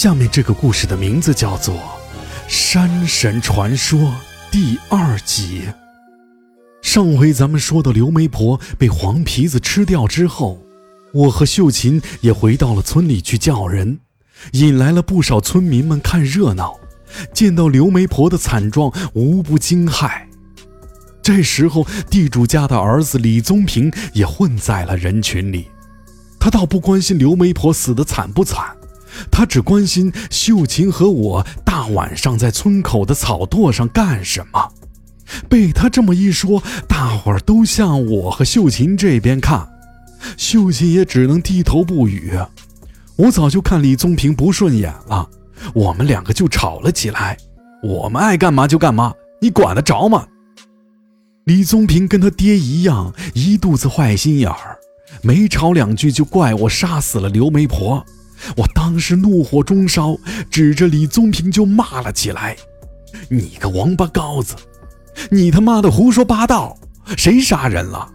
下面这个故事的名字叫做《山神传说》第二集。上回咱们说到刘媒婆被黄皮子吃掉之后，我和秀琴也回到了村里去叫人，引来了不少村民们看热闹。见到刘媒婆的惨状，无不惊骇。这时候，地主家的儿子李宗平也混在了人群里。他倒不关心刘媒婆死得惨不惨，他只关心秀琴和我大晚上在村口的草垛上干什么。被他这么一说，大伙儿都向我和秀琴这边看，秀琴也只能低头不语。我早就看李宗平不顺眼了，我们两个就吵了起来。我们爱干嘛就干嘛，你管得着吗？李宗平跟他爹一样，一肚子坏心眼儿，没吵两句就怪我杀死了刘媒婆。我当时怒火中烧，指着李宗平就骂了起来：“你个王八羔子！”你他妈的胡说八道！谁杀人了？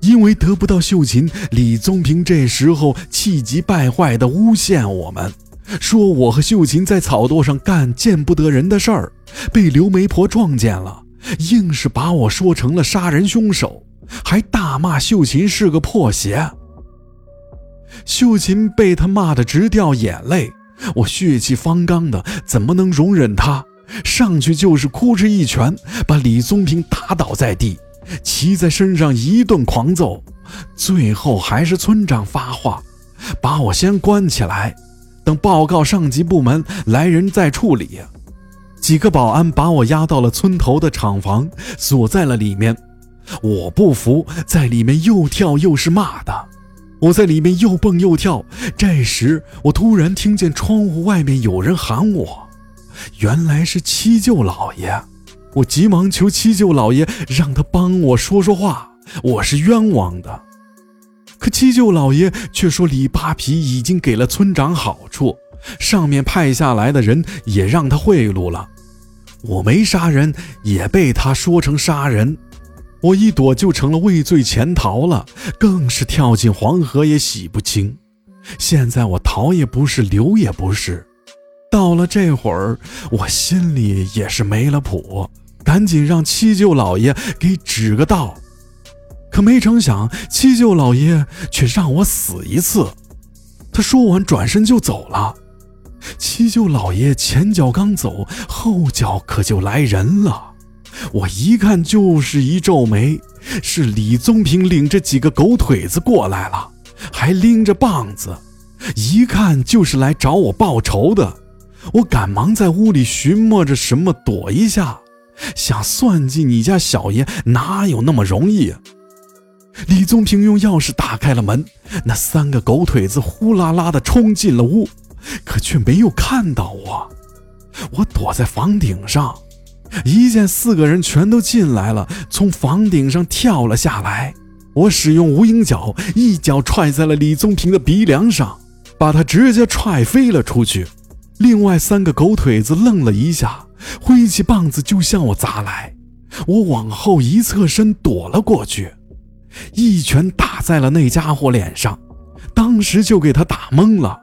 因为得不到秀琴，李宗平这时候气急败坏地诬陷我们，说我和秀琴在草垛上干见不得人的事儿，被刘媒婆撞见了，硬是把我说成了杀人凶手，还大骂秀琴是个破鞋。秀琴被他骂得直掉眼泪，我血气方刚的，怎么能容忍他？上去就是哭哧一拳，把李宗平打倒在地，骑在身上一顿狂揍，最后还是村长发话，把我先关起来，等报告上级部门来人再处理。几个保安把我押到了村头的厂房，锁在了里面。我不服，在里面又跳又是骂的，我在里面又蹦又跳。这时，我突然听见窗户外面有人喊我。原来是七舅老爷，我急忙求七舅老爷让他帮我说说话，我是冤枉的。可七舅老爷却说李扒皮已经给了村长好处，上面派下来的人也让他贿赂了。我没杀人，也被他说成杀人，我一躲就成了畏罪潜逃了，更是跳进黄河也洗不清。现在我逃也不是，留也不是。到了这会儿，我心里也是没了谱，赶紧让七舅老爷给指个道。可没成想，七舅老爷却让我死一次。他说完，转身就走了。七舅老爷前脚刚走，后脚可就来人了。我一看就是一皱眉，是李宗平领着几个狗腿子过来了，还拎着棒子，一看就是来找我报仇的。我赶忙在屋里寻摸着什么躲一下，想算计你家小爷哪有那么容易？李宗平用钥匙打开了门，那三个狗腿子呼啦啦的冲进了屋，可却没有看到我。我躲在房顶上，一见四个人全都进来了，从房顶上跳了下来。我使用无影脚，一脚踹在了李宗平的鼻梁上，把他直接踹飞了出去。另外三个狗腿子愣了一下，挥起棒子就向我砸来。我往后一侧身躲了过去，一拳打在了那家伙脸上，当时就给他打懵了。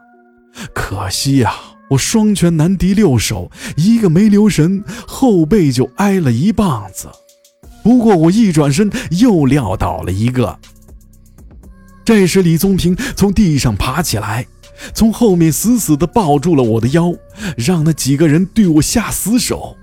可惜呀，我双拳难敌六手，一个没留神，后背就挨了一棒子。不过我一转身又撂倒了一个。这时李宗平从地上爬起来。从后面死死地抱住了我的腰，让那几个人对我下死手。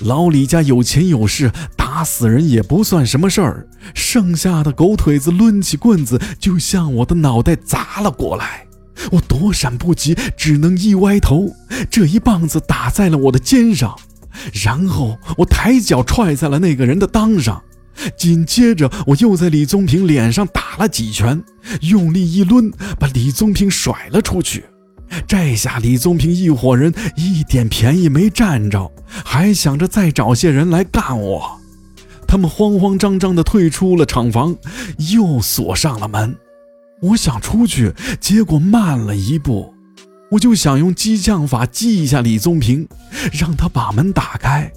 老李家有钱有势，打死人也不算什么事儿。剩下的狗腿子抡起棍子就向我的脑袋砸了过来，我躲闪不及，只能一歪头，这一棒子打在了我的肩上，然后我抬脚踹在了那个人的裆上。紧接着，我又在李宗平脸上打了几拳，用力一抡，把李宗平甩了出去。这下李宗平一伙人一点便宜没占着，还想着再找些人来干我。他们慌慌张张地退出了厂房，又锁上了门。我想出去，结果慢了一步，我就想用激将法激一下李宗平，让他把门打开。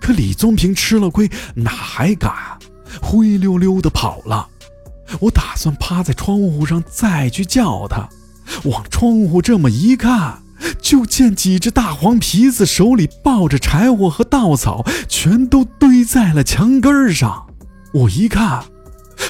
可李宗平吃了亏，哪还敢？灰溜溜的跑了。我打算趴在窗户上再去叫他，往窗户这么一看，就见几只大黄皮子手里抱着柴火和稻草，全都堆在了墙根上。我一看，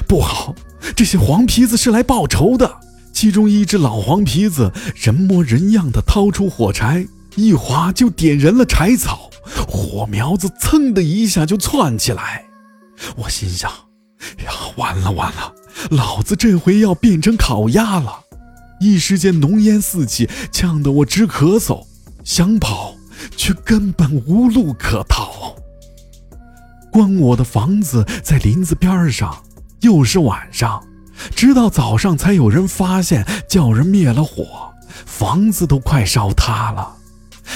不好，这些黄皮子是来报仇的。其中一只老黄皮子人模人样的掏出火柴，一划就点燃了柴草，火苗子噌的一下就窜起来。我心想：呀，完了完了，老子这回要变成烤鸭了！一时间浓烟四起，呛得我直咳嗽，想跑却根本无路可逃。关我的房子在林子边上，又是晚上，直到早上才有人发现，叫人灭了火，房子都快烧塌了。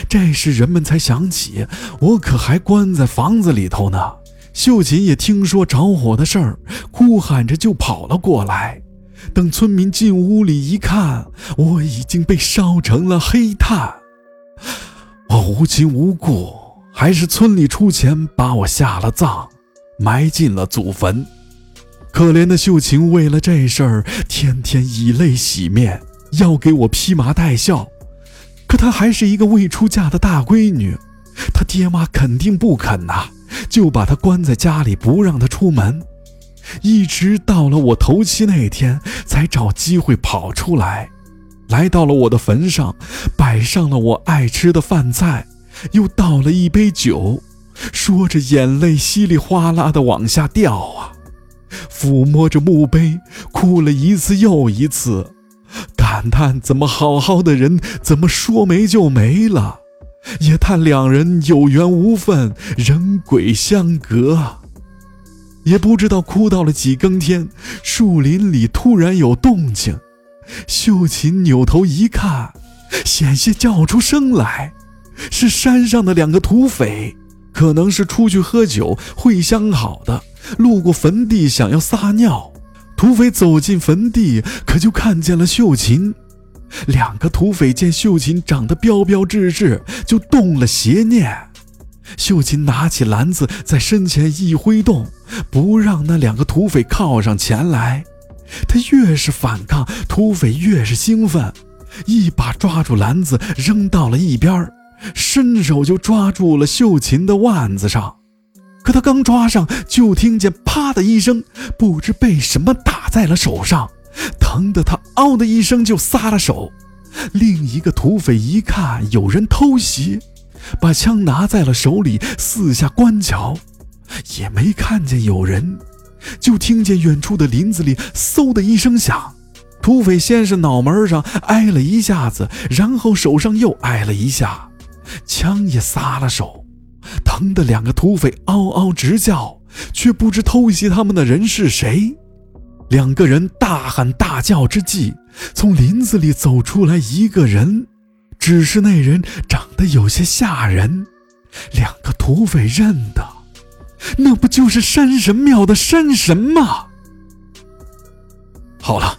这时人们才想起，我可还关在房子里头呢。秀琴也听说着火的事儿，哭喊着就跑了过来。等村民进屋里一看，我已经被烧成了黑炭。我无亲无故，还是村里出钱把我下了葬，埋进了祖坟。可怜的秀琴为了这事儿，天天以泪洗面，要给我披麻戴孝。可她还是一个未出嫁的大闺女，她爹妈肯定不肯呐，就把她关在家里，不让她出门。一直到了我头七那天，才找机会跑出来，来到了我的坟上，摆上了我爱吃的饭菜，又倒了一杯酒，说着眼泪稀里哗啦的往下掉啊，抚摸着墓碑，哭了一次又一次，感叹怎么好好的人怎么说没就没了，也叹两人有缘无分，人鬼相隔。也不知道哭到了几更天，树林里突然有动静。秀琴扭头一看，险些叫出声来，是山上的两个土匪，可能是出去喝酒会相好的，路过坟地想要撒尿。土匪走进坟地，可就看见了秀琴。两个土匪见秀琴长得标标致致，就动了邪念。秀琴拿起篮子，在身前一挥动。不让那两个土匪靠上前来，他越是反抗，土匪越是兴奋，一把抓住篮子扔到了一边，伸手就抓住了秀琴的腕子上。可他刚抓上，就听见啪的一声，不知被什么打在了手上，疼得他嗷的一声就撒了手。另一个土匪一看有人偷袭，把枪拿在了手里，四下观瞧。也没看见有人，就听见远处的林子里嗖的一声响，土匪先是脑门上挨了一下子，然后手上又挨了一下，枪也撒了手，疼得两个土匪嗷嗷直叫，却不知偷袭他们的人是谁。两个人大喊大叫之际，从林子里走出来一个人，只是那人长得有些吓人，两个土匪认得。那不就是山神庙的山神吗？好了，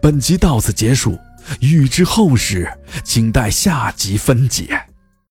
本集到此结束，欲知后事，请待下集分解。